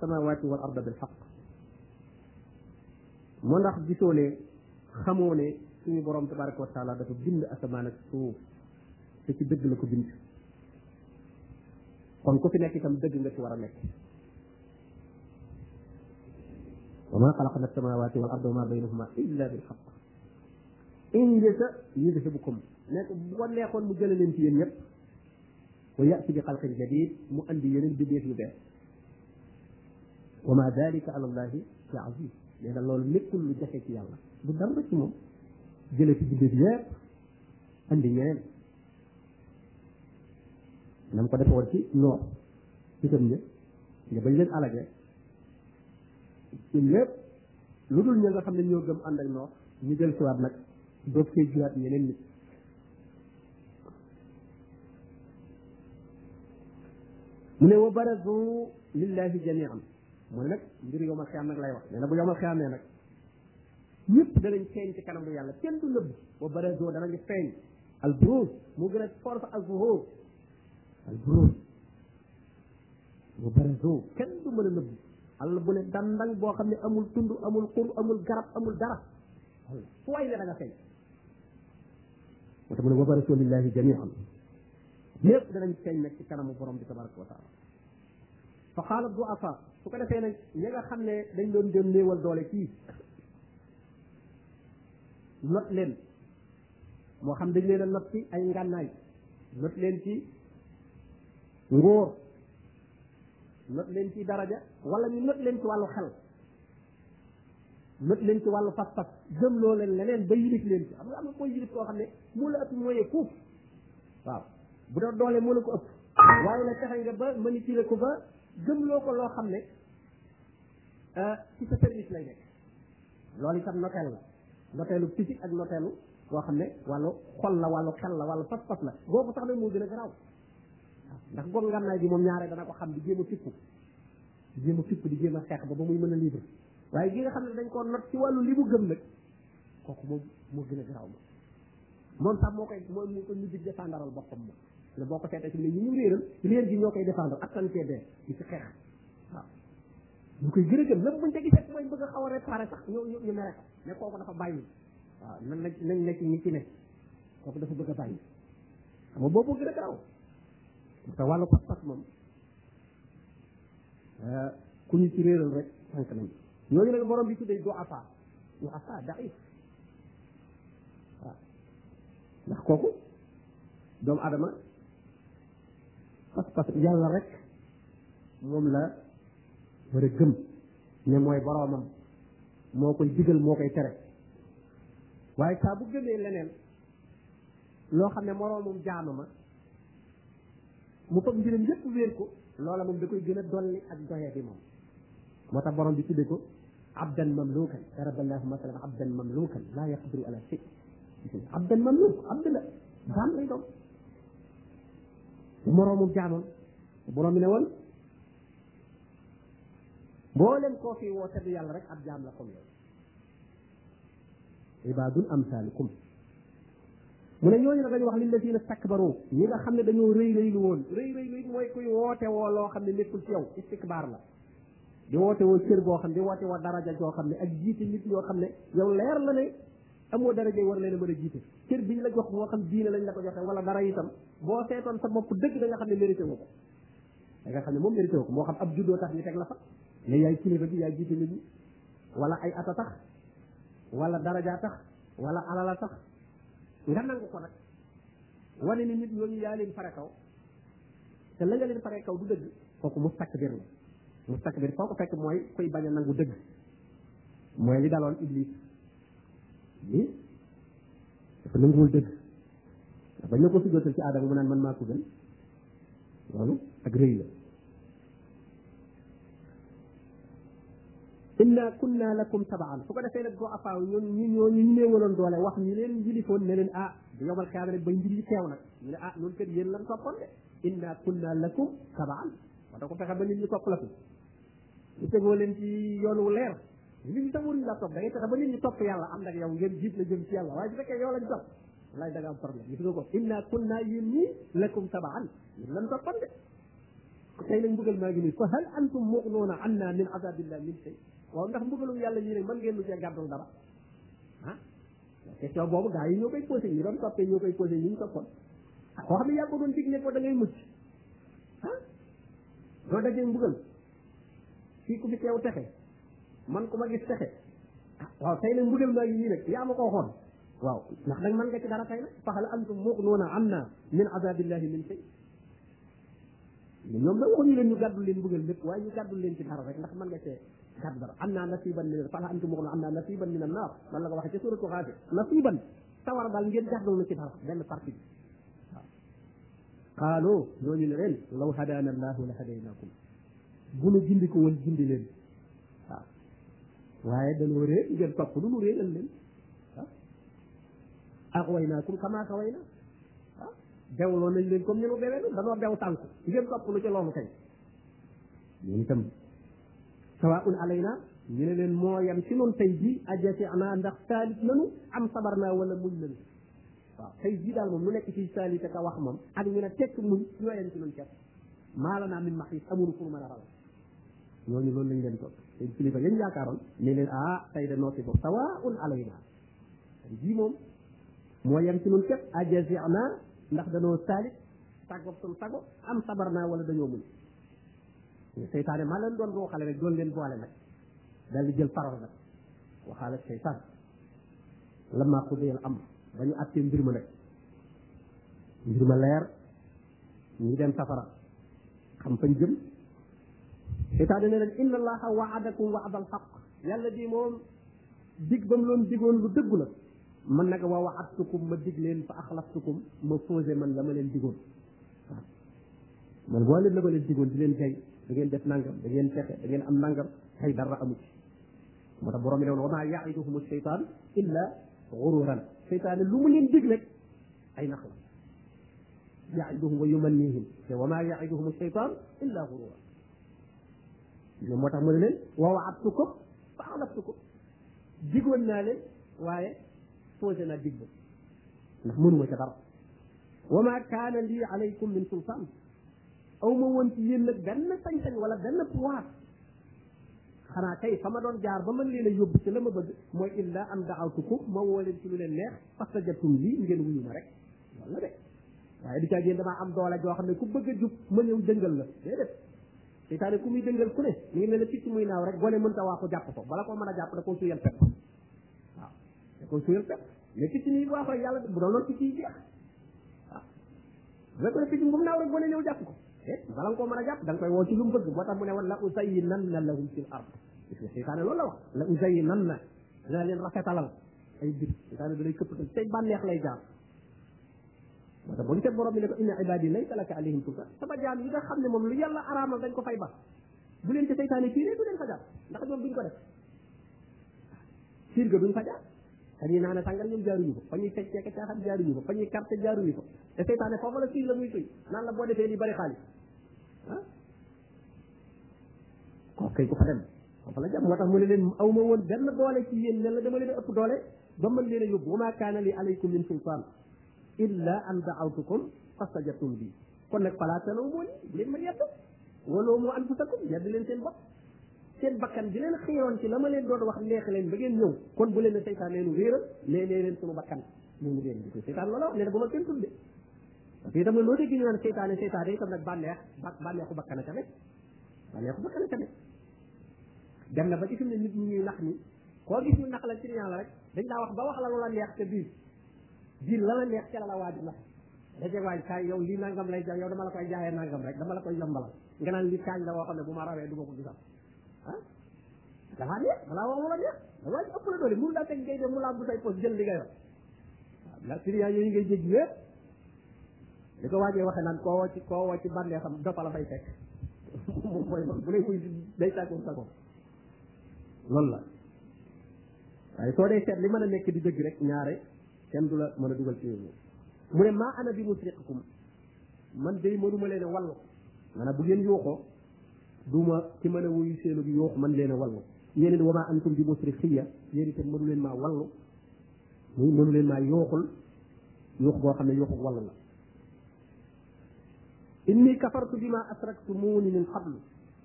samaawaati wal arda bil xaq moo ndax gisoo ne xamoo ne suñu borom tabaraka wa taala dafa bind asamaan ak suuf te ci dëgg la ko bind kon ku fi nekk itam dëgg nga ci war a nekk wa ma xalaqna samaawaati wal arda wa ma baynahuma illa bil xaq in yasa yudhibukum nekk bu ko neexoon mu jële leen ci yéen ñëpp wa yati bi xalqin jadid mu andi yeneen biddeef yu bees wa ma dalika ala allahi bi aziz nee na loolu nekkul lu jafe ci yàlla bu dara ci moom jële ci biddeef yépp andi ñeneen nam ko defoon ci noor ci tam ñëpp nga bañ leen alage ci lépp lu dul ña nga xam ne ñoo gëm ànd ak noor ñu del siwaat nag doog see jiwaat yeneen nit mu ne wa barazu lillahi jamian mu ne nag mbir yowmal xiyaam nag lay wax nee na bu yowmal xiyaam nee nag ñëpp danañ feeñ ci kanamu yàlla kenn du nëbb wa barazu danañ feeñ al buruuz moo gën a foor fa al zuhuur al buruuz wa barazu kenn du mën a nëbb àll bu ne dandang boo xam ne amul tund amul xur amul garab amul dara fooy ne da nga feeñ moo tax mu ne wa barasu lillahi jamian ñëpp danañ feeñ nag ci kanamu borom bi tabaraka wa taala fa xaalat du afa su ko defee nag ñi nga xam ne dañ doon jëm néewal doole kii not leen moo xam dañ leen a not ci ay ngànnaay not leen ci ngóor not leen ci daraja wala ñu not leen ci wàllu xel mët leen ci wàllu fas-fas gëm loo leen leneen ba yilif leen ci xam nga am na koy yilif koo xam ne moo la ëpp mooyee fuuf waaw bu doon doole moo la ko ëpp waaye nag fexe nga ba manipuler ko ba gëm loo ko loo xam ne euh, ci sa service lay nekk loolu itam noteel la noteelu physique ak noteelu boo xam ne wàllu xol la wàllu xel la wàllu pas-pas la googu sax nag moo gën a garaaw ndax goog ngànnaay bi moom ñaare dana ko xam di jéem a di jéem a fipp di jéem a xeex ba ba muy mën a libre waaye gi nga xam ne dañ koo not ci wàllu li mu gëm nag kooku moom moo gën a garaaw moom moom sax moo koy mooy mu ko ñu dig défendaral boppam moom ne boo ko seetee ci ne ñu ñu réeral réer gi ñoo koy défendre ak santee dee di ci xeex waaw ñu koy gën a gëm même buñ te gisee mooy bëgg a xaw a réparé sax ñu ñu ñu mere ko ne kooku dafa bàyyi waaw nan nañ nañ nekk ñi ci ne kooku dafa bëgg a bàyyi xam nga boobu gën a garaaw te wàllu pas-pas moom ah, ku ñu ci réeral rek sànq nañ ñooñu nag borom bi tuddee du afa du afa daif waaw ah. ndax kooku doomu adama pas-pas yàlla rek moom la war a gëm ne mooy boroomam moo koy digal moo koy tere waaye saa bu gëmee leneen loo xam ne moroomum jaama ma mu fab mbiram yëpp wéer ko loola moom da koy gën a dolli ak doye bi moom moo tax borom bi tudde ko abdan mamlukan daraballahu masalan abdan mamlukan laa yaqdiru ala shay abdan mamluk abd la jaam lay doon moroomum jaamam borom bi ne woon boo leen koo fi woo te du yàlla rek ab jaam la comme yow ibaadun amsaalikum mu ne ñooñu nag dañu wax lillazina stakbaru ñi nga xam ne dañoo rëy rëy lu woon rëy rëy lu mooy kuy woote woo loo xam ne nekkul ci yow istikbaar la di woote woo cër boo xam ne di woote woo daraja joo xam ne ak jiite nit yoo xam ne yow leer la ne amoo dara jëy war leen a mën a jiite cër bi ñu la jox moo xam diine lañ la ko joxe wala dara itam boo seetoon sa bopp dëgg da nga xam ne mérité wu ko da nga xam ne moom mérité wu ko moo xam ab juddoo tax ñu teg la fa ne yaay kilifa bi yaay jiite nit ñi wala ay ata tax wala daraja tax wala alala tax nga nangu ko nag wane ni nit ñooñu yaa leen fare kaw te la nga leen fare kaw du dëgg kooku mu takk biir la mu takk biir foo ko fekk mooy koy bañ a nangu dëgg mooy li daloon iblis bi dafa nanguwul dëgg ndax bañ na ko sujootal ci aadama mu naan man maa ko gën loolu ak rëy la inna kunna lakum tabaan su ko defee nag goo afaaw ñoom ñu ñoo ñu néewaloon doole wax ñu leen yilifoon ne leen ah bu yomal xiyaam rek bay mbir yi teew nag ñu ne ah loolu kat yéen lan toppoon de inna kunna lakum tabaan wa da ko fexe ba nit ñi topp la ko ñu tegoo leen ci yoonu leer nit ñi tam waruñu la topp da ngay fexe ba nit ñi topp yàlla am nag yow ngeen jiit la jëm ci yàlla waaye su fekkee yow lañ topp wallaay da nga am problème gis nga ko inna kunna yéen ñii lakum tabaan yéen lan toppoon de tey nag mbugal maa ngi nii fa hal antum mu'nuuna anna min azabillah min shay waaw ndax mbugalum yàlla ñii nag mën ngeen lu cee gàddul dara ah question boobu gaa yi ñoo koy posé ñi doon toppee ñoo koy posé ñi ñu toppoon ah koo xam ne yaa ko doon dig ne ko da ngay mucc ah doo dajee mbugal fii ku fi teew texe man ku ma gis texe ah waaw tey nag mbugal maa ngi nii nag yaa ma ko waxoon waaw ndax nag mën nga ci dara tey nag fa hal antum mu'nuuna anna min azabillahi min shay ñoom da waxuñu leen ñu gàddu leen mbugal lépp waaye ñu gàddu leen ci dara rek ndax mën nga cee gàddu dara am naa nasiban min fala antum muxlu am naa nasiban min annaar man la ko waxee ci suratu xaasi nasiban sawara daal ngeen gàddu na ci dara benn parti bi waaw xaaloo ñooñu ne leen law hadaana allahu la hadaynakum bu nu gindi ko woon gindi leen waaw waaye dañoo réer ngeen topp lu nu réeral leen waaw axwaynaakum kama xawayna waaw bewloo nañ leen comme ni nu bewee danoo bew tànk ngeen topp lu ci loolu kay ñun itam sawaun alayna ñu ne leen moo yem ci noonu tey jii ajjati ana ndax saalit nanu am sabar naa wala muñ nanu waaw tey jii daal moom lu nekk ci saalit ak a wax moom ak ñu ne tekk muñ ñoo yem ci noonu ket maa la naa min maxiis amunu pour mën a rawal ñooñu loolu lañ leen toog seen kilifa yañ yaakaaroon ne leen ah tey de noo si bopp sawaun alayna jii moom moo yem ci nun képp ajasi ana ndax danoo saalit tàggoog sun sago am sabar naa wala dañoo muñ seytaane maa leen doon ruuxale rek doon leen boole nag daal di jël parole nag waxaale seytaan lammaa qudiyal amr ba ñu àttee mbir ma nag mbir ma leer ñu ngi dem safara xam fañ jëm seytaane ne leen inna allaha waadakum waada alxaq yàlla di moom dig ba mu loon digoon lu dëggu la man nag wa waxattukum ma dig leen fa axlaftukum ma fausé man la ma leen digoon waaw man boo leen la ma leen digoon di leen jay da ngeen def nangam da ngeen fexe da ngeen am nangam xëy dara amu ci moo tax borom bi ne woon wa maa yaiduhum seytaan illa gururan seytaane lu mu leen dig rek ay nax la yaiduhum wa yumannihim te wa maa yaiduhum seytaan illa gururan moo tax mu ne leen wa waadtukum fa axlaftukum digoon naa leen waaye posé naa dig ba ndax mënuma ca dara wa ma kaana lii alaykum min sultaan aw ma woon ci yéen nag benn sañ-sañ wala benn pouvoir xanaa kay fa ma doon jaar ba mën leen a yóbbu ci la ma bëgg mooy illa am daawtukum ma woo leen ci lu leen neex fastajabtum lii ngeen wuyu ma rek wala de waaye du caa yéen damaa am doole joo xam ne ku bëgg a jub ma ñëw jëngal la déedéet seytaane ku muy dëngal ku ne mu ngi mel ne picc muy naaw rek gone mënta waaxu jàpp ko bala koo mën a jàpp da koo suyal pepp waaw da koo suyal pepp mais picc nii waaxu rek yàlla bu doon loolu picc yi jeex waaw bu fekkoon picc bu mu naaw rek gone ñëw jàpp ko eh bala nga koo mën a jàpp da nga koy woo ci lu mu bëgg moo tax mu ne woon la usayi nan na lahum fil ard gis nga seytaane loolu la wax la usayi nan na dina leen rafetalal ay bir seytaane da lay këppatal tey bànneex lay jaar wala boo gisee borom bi ne ko inna ibadi laysa laka alayhim sultan sama jaam yi nga xam ne moom lu yàlla araamal dañ ko fay ba bu leen ci seytaane tiiree du leen fa jaar ndax ñoom duñ ko def tiir ga duñ fa jaar fa ñuy naan sàngal ñoom jaaruñu ko fa ñuy feccee ka caaxaan jaaruñu ko fa ñuy carte jaaruñu ko te seytaane foofu la tiir la muy tuy naan la boo defee li bari xaalis ah kooku kay ku fa dem foofu la jàmm moo tax mu ne leen aw ma woon benn doole ci yéen ne la dama leen ëpp doole ba mën leen a yóbbu wa maa kaana li alaykum min sultaan illa an daawtukum fastajabtum bi kon nag falaa taluumuuni bu leen ma yedd waluumu anfusakum yedd leen seen bopp seen bakkan bi leen xiiroon ci la ma leen doon wax neex leen ba ngeen ñëw kon bu leen ne seytaan leenu réeral lee lee leen sunu bakkan ñu ngi leen di ko seytaan loola wax ne bu ma kenn tudde parce que itam loo dégg ñu naan seytaane seytaane itam nag bànneex bànneexu bakkan a ca nekk bànneexu bakkan a ca nekk dem na ba ci fi mu ne nit ñi ñuy nax ni koo gis ñu nax la ci la rek dañ laa wax ba wax la lu la neex te biir biir la la neex ca la la waaj nax daje waaj kaay yow lii nangam lay jaay yow dama la koy jaayee nangam rek dama la koy yombalal nga naan li kaañ la woo xam ne bu ma rawee du ma ko gisal ah damaa neex balaa wax lu la neex da waaj ëpp la doole mënu laa teg ngay dem mu laa bu say poos jël li nga yor waaw la siriya yooyu ngay dégg yëpp li ko waajee waxee naan koo woo ci koo woo ci bànnee xam doppa la fay fekk moom mooy bu lay muy day tàggoom tàggoom loolu la waaye soo dee seet li mën a nekk di dëgg rek ñaare kenn du la mën a dugal ci yooyu mu ne maa ana bi musriqikum man day mënuma leen a wallu maanaam bu ngeen yuuxoo duma ci mën a wuyu seenu yuux man leen a wallu yéen it wa maa antum bi musriqiya yéen itam mënu leen maa wallu muy mënu leen maa yooxul yuux boo xam ne yuuxu walla la inni kafartu bima asraktumuni min qablu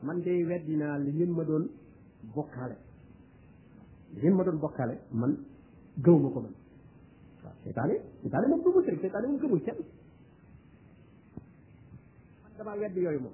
man day weddi naa li ngeen ma doon bokkaale li ngeen ma doon bokkaale man gëw ma ko man waaw seytaane seytaane moom du mu sëriñ seytaane moom gëmul kenn man damaa weddi yooyu moom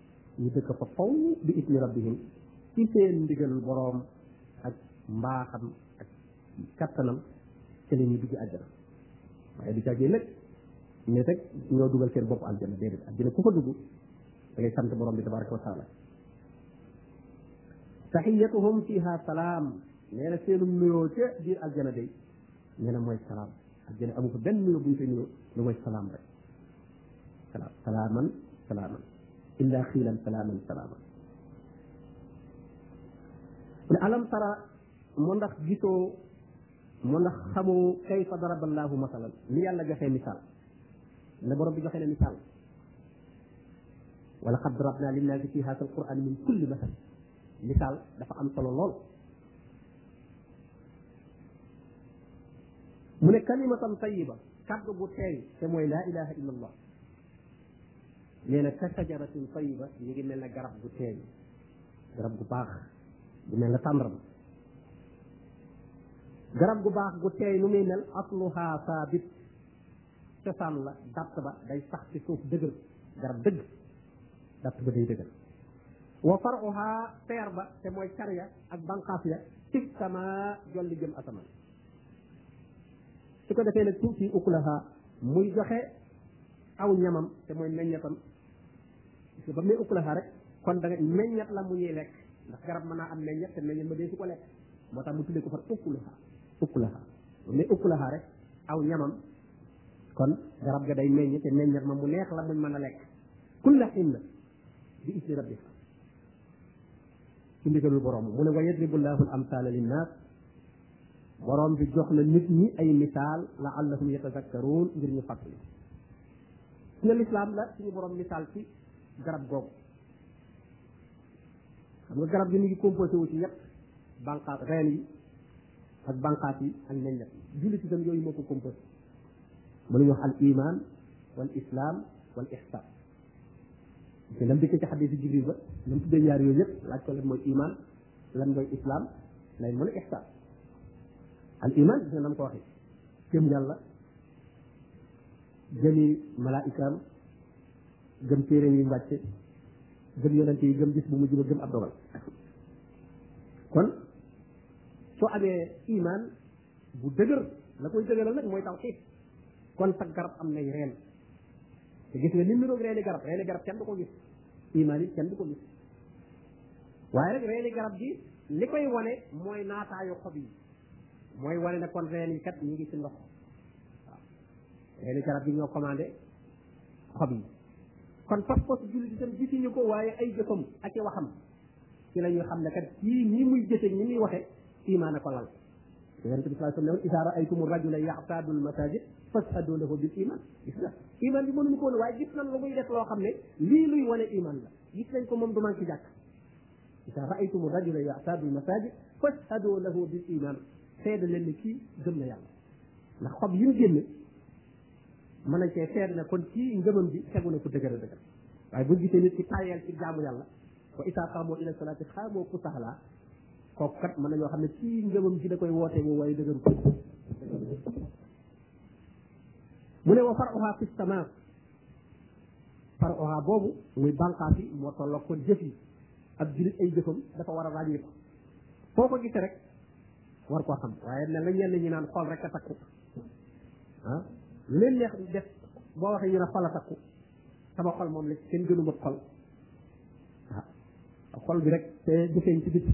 ñu dëkk fa faw bi ismi rabbihim ci seen ndigal boroom ak mbaaxam ak kattanam te la ñuy dugg àjjana waaye du càggee nag mais rek ñoo dugal seen bopp àjjana déedéet àjjana ku fa dugg da ngay sant borom bi tabaraka wa taala taxiyatuhum fiha salaam nee na seenum nuyoo ca biir aljana day nee na mooy salaam aljana amu fa benn nuyoo bu ñu koy nuyoo lu mooy salaam rek salaaman salaaman illa xiilan salaaman salaaman ne alam tara moo ndax gisoo moo ndax xamoo kayfa daraba allahu masalan ni yàlla joxee misaal ne borom bi joxe na misaal wala qad darabna linnaasi fi haasa alquran min kulli masal misaal dafa am solo lool mu ne kalimatan tayiba kaddu gu teey te mooy laa ilaha illa allah nee na ka sajaratin tayiba ñu ngi mel ne garab gu teey garab gu baax gu mel ne tàndarma garab gu baax gu teey nu muy mel asluha saabit cosaan la dàtt ba day sax ci suuf dëgër garab dëgg dàtt ba day dëgër wa faruha peer ba te mooy carya ak banqaas ya ci sama jolli jëm asamaan su ko defee nag tuuti ukulaha muy joxe aw ñamam te mooy meññatam parce que ba mu ne ukulaha rek kon da nga meññat la mu ñuy lekk ndax garab mën naa am meññat te meññat ma dee su ko lekk moo tax mu tuddee ko far ukulaha ukulaha ne ëpp la rek aw ñamam kon garab ga day meññ te meññat ma mu neex la muñ mën a lekk kulla xinna bi isni rabbika ci ndigalul borom mu ne wa yadribu llahu al amsala linnaas borom bi jox na nit ñi ay misaal laallahum yatazakkaruun ngir ñu fàttali ci nga lislaam la suñu borom misaal ci garab googu xam nga garab gi mi ngi composé wu ci ñett banqaas reen yi ak banqaas yi ak meññat jullit itam yooyu moo ko composé mën nañu wax al iman wal islam wal ihsan te lam dëkk ci xadis jibril ba lam tuddee ñaar yooyu yëpp laaj ko lan mooy iman lan mooy islam lan mooy ihsan al iman gis nga nam ko waxee gëm yàlla gëmi malaayikaam gëm téere yi wàcce gëm yonente yi gëm gis bu mujj ba gëm ab dogal kon soo amee iman bu dëgër la koy dëgëral nag mooy tawxiid kon sa garab am nay reen te gis nga ni mu niroog reeni garab reeni garab kenn du ko gis iman it kenn du ko gis waaye rek reeni garab gi li koy wane mooy naataayu xob yi mooy wane ne kon reen yi kat ñu ngi ci ndox waaw reeni garab yi ñoo commandé xob yi kon pas-pas jullit itam gisuñu ko waaye ay jëfam ak i waxam ci la ñuy xam ne kat kii nii muy jëfe ni muy waxe imaan a ko lal yonente bi sallallahu alayhi wa sallam idaa raaytum rajula yaxtaadu almasajid fashadu lahu bil iman gis nga iman bi mënuñu ko woon waaye gis nañ lu muy def loo xam ne lii luy wane iman la gis nañ ko moom du man ci jàkk ida raaytum rajula yataadu lmasajid fashhadu lahu bil iman seede leen ne kii gëm na yàlla ndax xob yi mu génne mën nañ cee seede ne kon kii ngëmam bi tegu na ko dëgër a dëgër waaye bu gisee nit ki tayeel ci jaamu yàlla wa isaa xaamoo ila salaati xaamoo ku saxlaa kooku kat mën nañoo xam ne kii ngëmam ji da koy woote woo waaye dëgër ko mu ne wa faruha fi sama par oha boobu muy bànqaas yi moo tolloo kon jëf yi ak jullit ay jëfam dafa war a ràññi ko foo ko gisee rek war koo xam waaye mel na ñenn ñi naan xool rek a takku ah leen neex def boo waxee ñu ne xol a takku sama xol moom la kenn gënu ma xol waaw ah, xol bi rek te du feeñ ci biti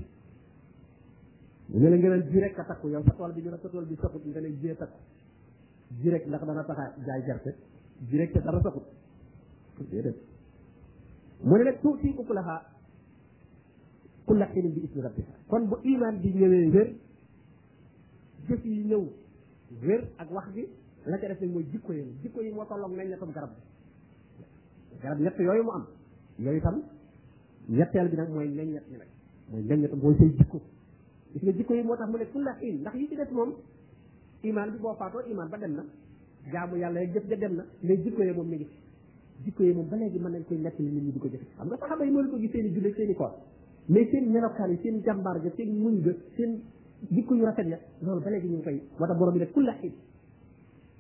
ñu ne la nga naan ji rek a takku yow sa tool bi ñu ne sa tool bi saxut nga ne ji takku ji rek ndax dana tax a jaay gerte ji rek te dara saxut déedéet mu ne nag tuuti ukulaha kulla xinin bi ismi rabbiha kon bu iman bi ñëwee wér jëf yi ñëw wér ak wax bi la ca def nag mooy jikko yi jikko yi moo tolloog nañ ñettam garab bi garab ñett yooyu mu am yooyu itam ñetteel bi nag mooy meññet ñi nag mooy meññet mooy say jikko gis nga jikko yi moo tax mu ne kulla xiin ndax yi ci des moom iman bi boo faatoo iman ba dem na jaamu yàlla ya jëf ja dem na mais jikko ya moom mi ngi fi jikko ya moom ba léegi mën nañ koy nekk nit ñi di ko jëf xam nga saxaba yi noonu ko gis seen i julli seen i koor mais seen melokaan yi seen jàmbaar ga seen muñ ga seen jikko yu rafet ya loolu ba léegi ñu ngi koy moo tax borom bi ne kulla xiin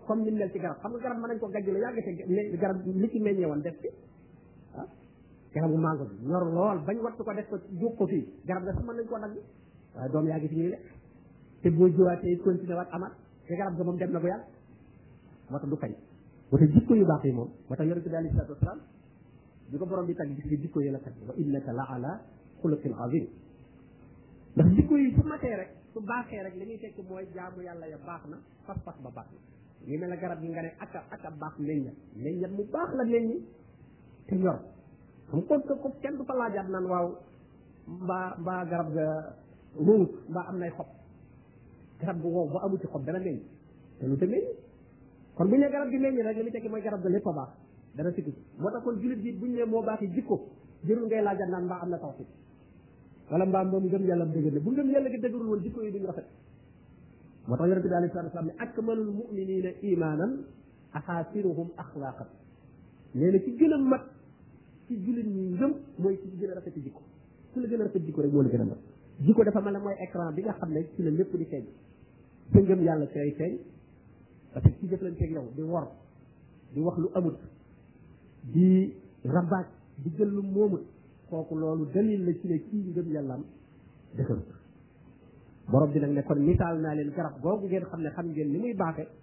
comme ni mel ci garab xam nga garab mën nañ ko gajj la yàgg te garab li ci meññee woon def ci ah garabu mango bi ñor lool bañ wattu ko def ko jóg ko fii garab nga sax mën nañ koo dagg waaye doom yaa ngi fi ñuy lekk te boo jiwaatee it continué waat amaat te garab ga moom dem na bu yàgg moo tax du fay moo tax jikko yu baax yi moom moo tax yonente bi alayhi salatu wasalaam bi ko borom bi tag gis nga jikko yi la tag wa innaka la ala xuluqin azim ndax jikko yi su matee rek su baaxee rek li muy tekk mooy jaamu yàlla ya baax na pas-pas ba baax na ñu ne la garab gi nga ne aka aka baax meññat meññat mu baax la meññi te ñor xam ko ko kenn du fa laajaat naan waaw mbaa mbaa garab ga wowut mbaa am nay xob garab gu wow ba amu ci xob dana meññ te lu te meññ kon bu ñu garab gi meññ rek li muy tekki mooy garab ga lépp a baax dana sikki moo tax kon jullit bi bu ñu ne moo baax yi jikko jërul ngay laajal naan mbaa am na tawxiid wala mbaa moom ngëm yàlla mu dëgër ne bu ngëm yàlla gi dëgërul woon jikko yi duñu rafet moo tax yonente bi alayhi salaatu wa salaam ne akmalul muminina imanan axaasiruhum axlaaqan nee na ci gën a mat ci jullit ñi ngëm mooy ci gën a rafet jikko ku la gën a rafet jikko rek moo la gën a mat jikko dafa mel ne mooy écran bi nga xam ne ci la lépp di feeñ sa ngëm yàlla ci ay feeñ parce que ci jëflanteeg yow di wor di wax lu amut di rabaat di jël lu moomut kooku loolu dalil la ci ne kii ngëm yàllaam dëgërut borom bi nag ne kon misaal naa leen garab googu ngeen xam ne xam ngeen ni muy baaxe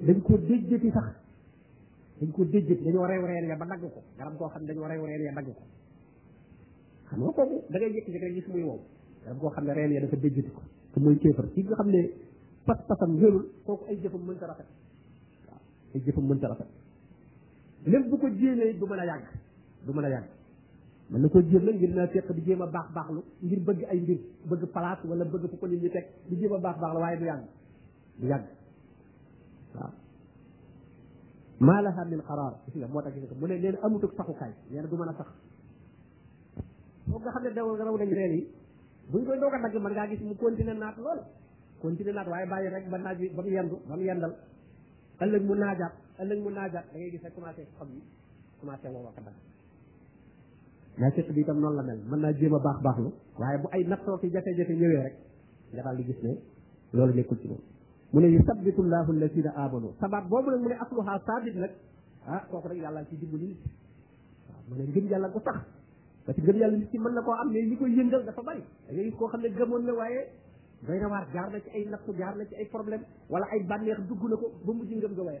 dañ ko déjjati sax dañ ko déjjati dañoo reew reen ya ba dagg ko garab goo xam ne dañoo reew reen ya dagg ko xam nga kooku da ngay jékki jékki rek gis muy wow garab goo xam ne reen ya dafa déjjati ko te mooy kéefar ki nga xam ne pas pasam wérul kooku ay jëfam mënta rafet waaw ay jëfam mënta rafet même bu ko jéemee du mën a yàgg du mën a yàgg mën na koo jéem nag ngir naa fekk di jéem a baax baaxlu ngir bëgg ay mbir bëgg place wala bëgg fu ko nit ñi teg di jéem a baax baaxlu waaye du yàgg yàgg waaw maa laha min xaraar gis nga moo tax gis nga mu ne leen amutuk saxukaay nee na du mën a sax foog nga xam ne daw raw nañ reen yi buñ koy doog a dagg mën ngaa gis mu continuer naat lool continuer naat waaye bàyyi rek ba naaj bi ba mu yendu ba mu yendal ëllëg mu naajaat ëllëg mu naajaat da ngay gis rek commencé xob yi commencé woo ko dagg naafiq bi itam noonu la mel mën naa jéem a baax baax lu waaye bu ay nattoo ki jafe-jafe ñëwee rek nga daal di gis ne loolu nekkul ci moom mu ne yusabbitu llahu alladina amanu sabab boobu nag mu ne asluha sabit nag ah kooku rek yàlla ci dimbali nit waaw mu ne ngëm yàlla ko sax parce que ngëm yàlla nit ci mën na koo am mais li koy yëngal dafa bari da ngay koo xam ne gëmoon na waaye doy na waar jaar na ci ay nattu jaar na ci ay problème wala ay bànneex dugg na ko ba mujj ngëm nga waye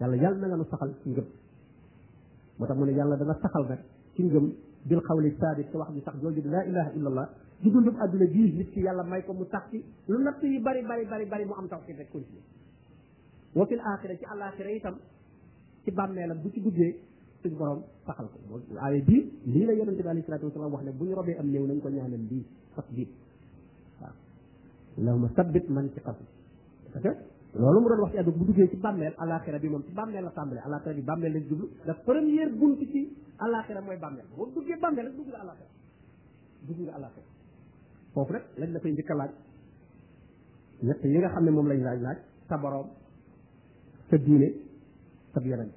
yàlla yàlla na nga nu saxal ci ngëm moo tax mu ne yàlla dana saxal nag ci ngëm bil xawli saabit te wax bi sax jooju laa ilaha illa allah di dundub àdduna bii nit ki yàlla may ko mu tax ci lu natt yi bari bari bari bari mu am tax ci rek continue wa fil axira ci àlaxira itam ci bàmmeelam bu ci duggee suñ borom saxal ko moo aaye bii lii la yonente bi alayhi salatu wasalaam wax ne bu ñu robee am néew nañ ko ñaanal lii sax bii waaw allahuma sabbit man ci xasu parce que loolu mu doon wax ci àdduna bu duggee ci bàmmeel alaxira bi moom ci bàmmeel la tàmbalee alaxira bi bàmmeel lañ jublu la première bunt ci alaxira mooy bàmmeel boo duggee bàmmeel rek dugg nga alaxira dugg nga alaxira foofu rek lañ la fay njëkk a laaj ñett yi nga xam ne moom lañ laaj laaj sa borom sa diine sa yonent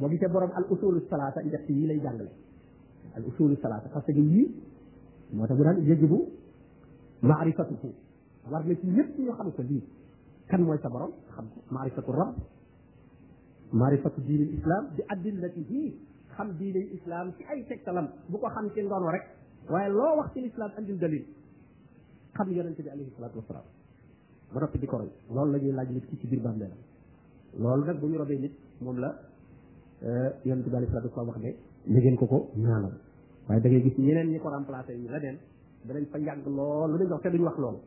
boo gisee borom al usulu salaata ñett yi lay jàngale al usulu salaata parce que yii moo tax mu daan yajibu maarifatuhu war na ci ñëpp ñu xam ko lii kan mooy sa borom xam ko maarifatu rab maarifatu diinil islam bi adillatihi xam diinil islam ci ay tegtalam bu ko xam ci ndono rek waaye loo wax ci lislaam andil dalil xam yonente bi alayhi salaatu wasalaam ba noppi di ko roy loolu la ñuy laaj nit ki ci biir bàmmeelam loolu nag bu ñu robee nit moom la euh, yonente bi alayhi salaatu wasalaam wax ne na ngeen ko ko ñaanal waaye da ngay gis ñeneen ñi ko remplacé yi leneen danañ fa yàgg lool lu dañ wax te duñ wax loolu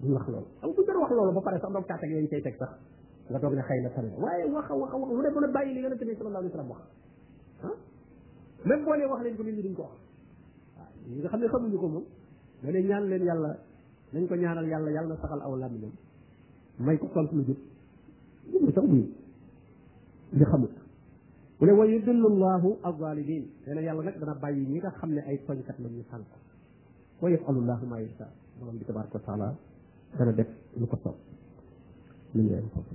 duñ wax loolu am ku dara wax loolu ba pare sax doog caa teg yañ cay teg sax nga toog ne xëy na tane waaye wax a wax a wax lu ne mën a bàyyi li yonente bi sallallahu alayhi wa sallam wax ah même boo nee wax leen ko nit ñi duñ ko wax waaw ñi nga xam ne xamuñu ko moom da ne ñaan leen yàlla nañ ko ñaanal yàlla yàlla na saxal aw làmmiñam may ko tontu lu jub lu muy taw muy li xamut mu ne wa yudillu llahu azalimin nee na yàlla nag dana bàyyi ñi nga xam ne ay tooñkat la ñu sànk wa yafalu llahu ma yasa borom bi tabaraka wa taala dana def lu ko soob li ñu leen foofu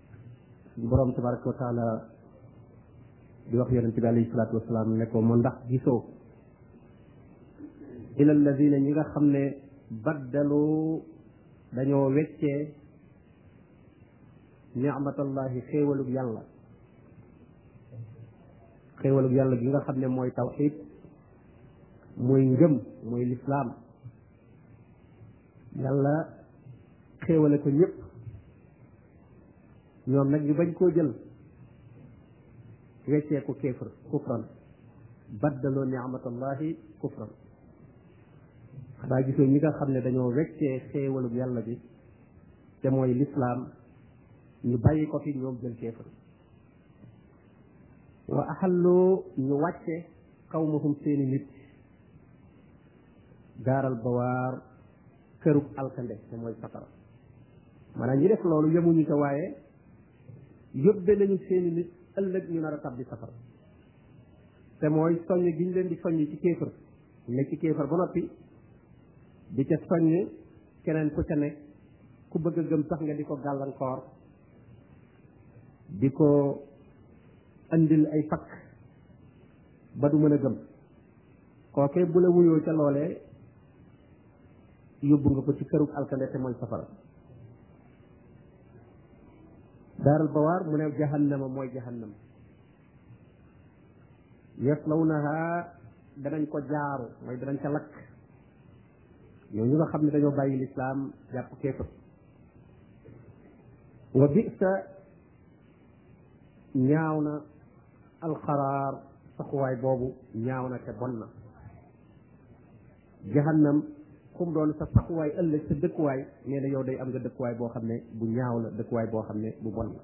suñu borom tabaraka wa taala di wax yonente bi alayhi salaatu wasalaam ne ko mu ndax gisoo ila alladina ñi nga xam ne baddalu dañoo weccee ni'matallahi xéewalug yàlla xéewalug yàlla gi nga xam ne mooy tawxid mooy ngëm mooy lislaam yàlla xéewale ko ñëpp ñoom nag ñu bañ koo jël weccee ko kéefër kufran baddaloo niamatallahi kufran xanaa gisoo ñi nga xam ne dañoo weccee xéewalub yàlla bi te mooy lislaam ñu bàyyi ko fi ñoom jël kéefër wa axalloo ñu wàcce xawmahum seeni nit gaaral bawaar kërub alkande te mooy safara maanaam ñi def loolu yemuñu ko waaye yóbbe nañu seeni nit ëllëg ñu nar a tabbi safara te mooy soññ gi ñu leen di soññ ci kéefar ne ci kéefar ba noppi di ca soññ keneen ku ca nekk ku bëgg a gëm sax nga di ko gàllankoor di ko andil ay fakk ba du mën a gëm kooke bu la wuyoo ca loolee yóbbu nga ko ci kërug alkande te mooy safara daaral bawaar mu ne jahannama mooy jahannama yaslawnaha danañ ko jaaru mooy danañ ca lakk ñoo ñu nga xam ne dañoo bàyyi lislaam jàpp kéefër wa bisa ñaaw na alqaraar saxuwaay boobu ñaaw na te bon na jahannam fu mu doon sa saxuwaay ëllëg sa dëkkuwaay nee na yow day am nga dëkkuwaay boo xam ne bu ñaaw la dëkkuwaay boo xam ne bu bon la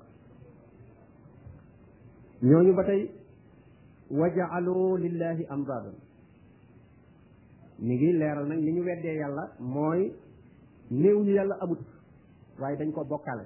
ñooñu ba tey wa jaalu lillahi amdaadan mi ngi leeral nag ni ñu weddee yàlla mooy néew ñu yàlla amut waaye dañ ko bokkaale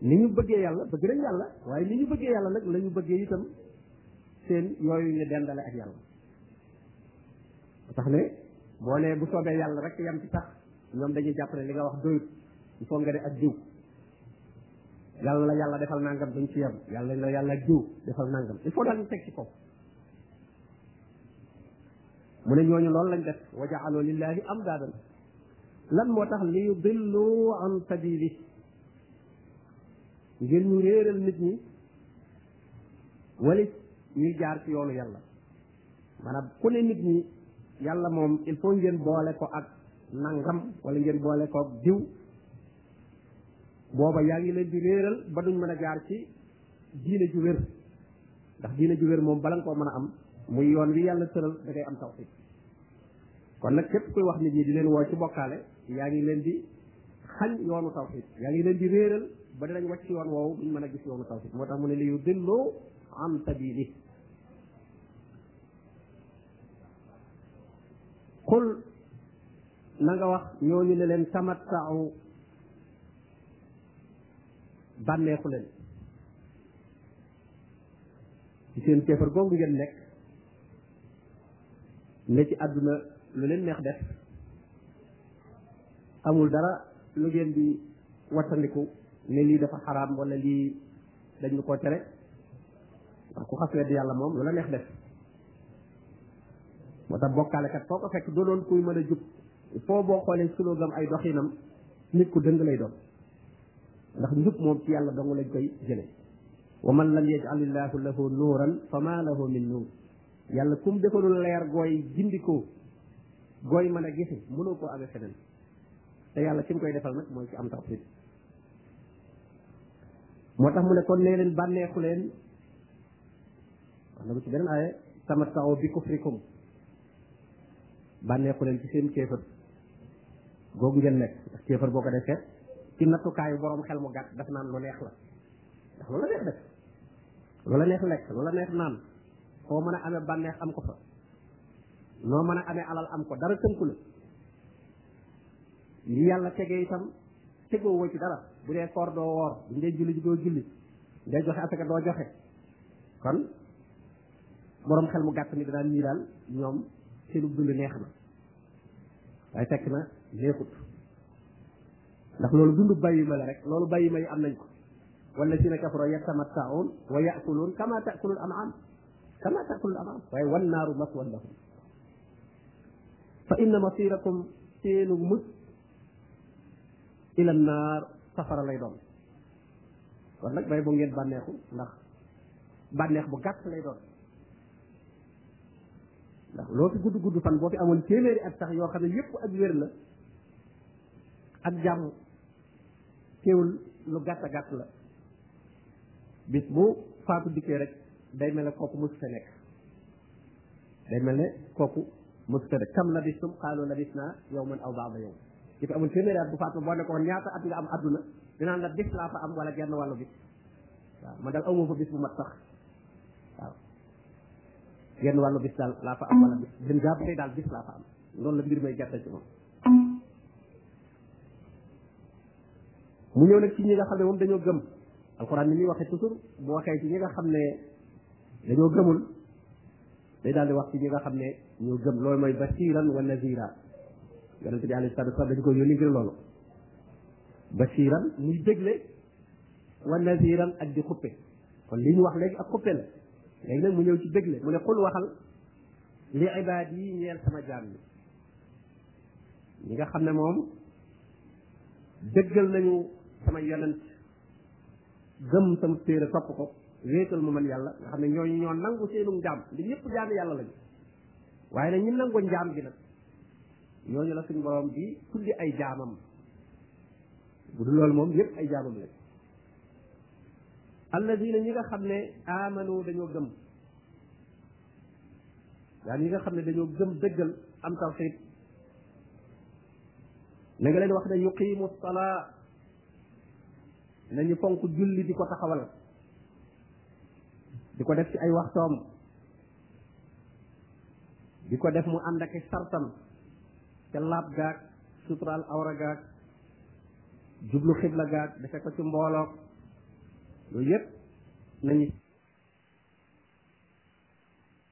ni ñu bëggee yàlla bëgg nañ yàlla waaye ni ñu bëggee yàlla nag la ñu bëggee itam seen yooyu ñu dendale ak yàlla tax ne boo nee bu soobee yàlla rek yam ci sax ñoom dañuy jàpp ne li nga wax doyut il faut nga ne ak diw yàlla la yàlla defal nangam dañ ci yem yàlla la yàlla diw defal nangam il faut daal ñu teg ci kaw mu ne ñooñu loolu lañ def wa jaaloo lillahi am daadan lan moo tax li yudillu an sabili ngir ñu réeral nit ñi walit ñuy jaar ci yoonu yàlla maanaam ku ne nit ñi yàlla moom il faut ngeen boole ko ak nangam wala ngeen boole ko ak diw booba yaa ngi leen di réeral ba duñ mën a jaar ci diine ju wér ndax diine ju wér moom bala nga koo mën a am muy yoon wi yàlla tëral da ngay am tawxiid kon nag képp kuy wax nit ñi di leen woo ci bokkaale yaa ngi leen di xañ yoonu tawxid yaa ngi leen di réeral ba dinañ wàcc yoon woowu duñ mën a gis yoonu tawxid moo tax mu ne li yu dilloo an sabili xul na nga wax ñooñu ne leen tamattau bànneexu leen ci seen kéefar googu ngeen nekk ne ci àdduna lu leen neex def amul dara lu ngeen di wattandiku ne lii dafa xaraam wala lii dañ ñu koo tere ndax ku xas wedd yàlla moom lu la neex def moo tax bokkaale kat foo ko fekk doo doon kuy mën a jub foo boo xoolee slogan ay doxinam nit ku dëng lay doon ndax njub moom ci yàlla dong lañ koy jëlee wa man lam yaj'alillahu lahu nuuran fa maa lahu min nuur yàlla kum defalul leer gooy gindikoo gooy mën a gise mënoo koo amee feneen te yàlla ki mu koy defal nag mooy ci am tawfiq moo tax mu ne kon nee leen bànneexu leen wax na ko ci beneen aaye tamatta'u bi kufrikum bànneexu leen ci seen kéefër googu ngeen nekk ndax kéefër boo ko defee ci nattukaayu borom xel mu gàtt daf naan lu neex la ndax loola neex def loola neex lekk loola neex naan foo mën a amee bànneex am ko fa noo mën a amee alal am ko dara tënku la li yàlla tegee itam tegoo woo ci dara bu dee koor doo woor bu dee julli doo julli bu dee joxe asaka doo joxe kon boroom xel mu gàtt mi danaan ñii daal ñoom seenu dund neex na waaye fekk na neexut ndax loolu dundu bàyyi ma la rek loolu bàyyi ma yi am nañ ko wallazina kafaru yatamattaun wa yakulun kama takulul an'am kama takulul an'am waaye wan naaru maswan lahum fa inna masirakum seenu mujj ila naar safara lay doon kon nag bay bu ngeen bànneexu ndax bànneex bu gàtt lay doon ndax loo fi gudd gudd fan boo fi amoon téeméeri at sax yoo xam ne yépp ak wér la ak jàmm teewul lu gàtt a gàtt la bis bu faatu dikkee rek day mel ne kooku mos fa nekk day mel ne kooku mos fa nekk kam labistum qaalu labisna yawman aw ba'da yawm di ko amul téeméeri at bu faatu boo nekkoon ñaata at nga am adduna dinaan la bis laa fa am wala genn wàllu bis waaw man daal amoo fa bis bu mat sax waaw genn wàllu bis daal laa fa am wala bis gën gaa daal bis laa fa am loolu la mbir may gàttal ci moom mu ñëw nag ci ñi nga xam ne moom dañoo gëm alxuraan ni muy waxee toujours bu waxee ci ñi nga xam ne dañoo gëmul day daal di wax ci ñi nga xam ne ñoo gëm loolu mooy basiran wa nazira yonente bi alayhi salatu wasalam dañu ko yónni ngir loolu basiran muy dégle wa naziran ak di xuppe kon li ñu wax léegi ak xuppe la léegi nag mu ñëw ci dégle mu ne xul waxal li ibaad yi ñeel sama jaam yi ñi nga xam ne moom dëggal nañu sama yonent gëm sama téere topp ko wéetal mu man yàlla nga xam ne ñooñu ñoo nangu seenu njaam li ñëpp jaami yàlla lañu waaye nag ñi nangu njaam gi nag ñooñu la suñ borom bi tuddi ay jaamam bu dul loolu moom yëpp ay jaamam lañ alladina ñi nga xam ne amanu dañoo gëm yaa ñi nga xam ne dañoo gëm dëggal am tawxiid na nga leen wax ne yuqiimu salaa nañu fonk julli di ko taxawal di ko def ci ay waxtoom di ko def mu ànd ak sartam ca laab gaag suturaal awra gaag jublu xibla gaag defe ko ci mbooloo yooyu yëpp nañu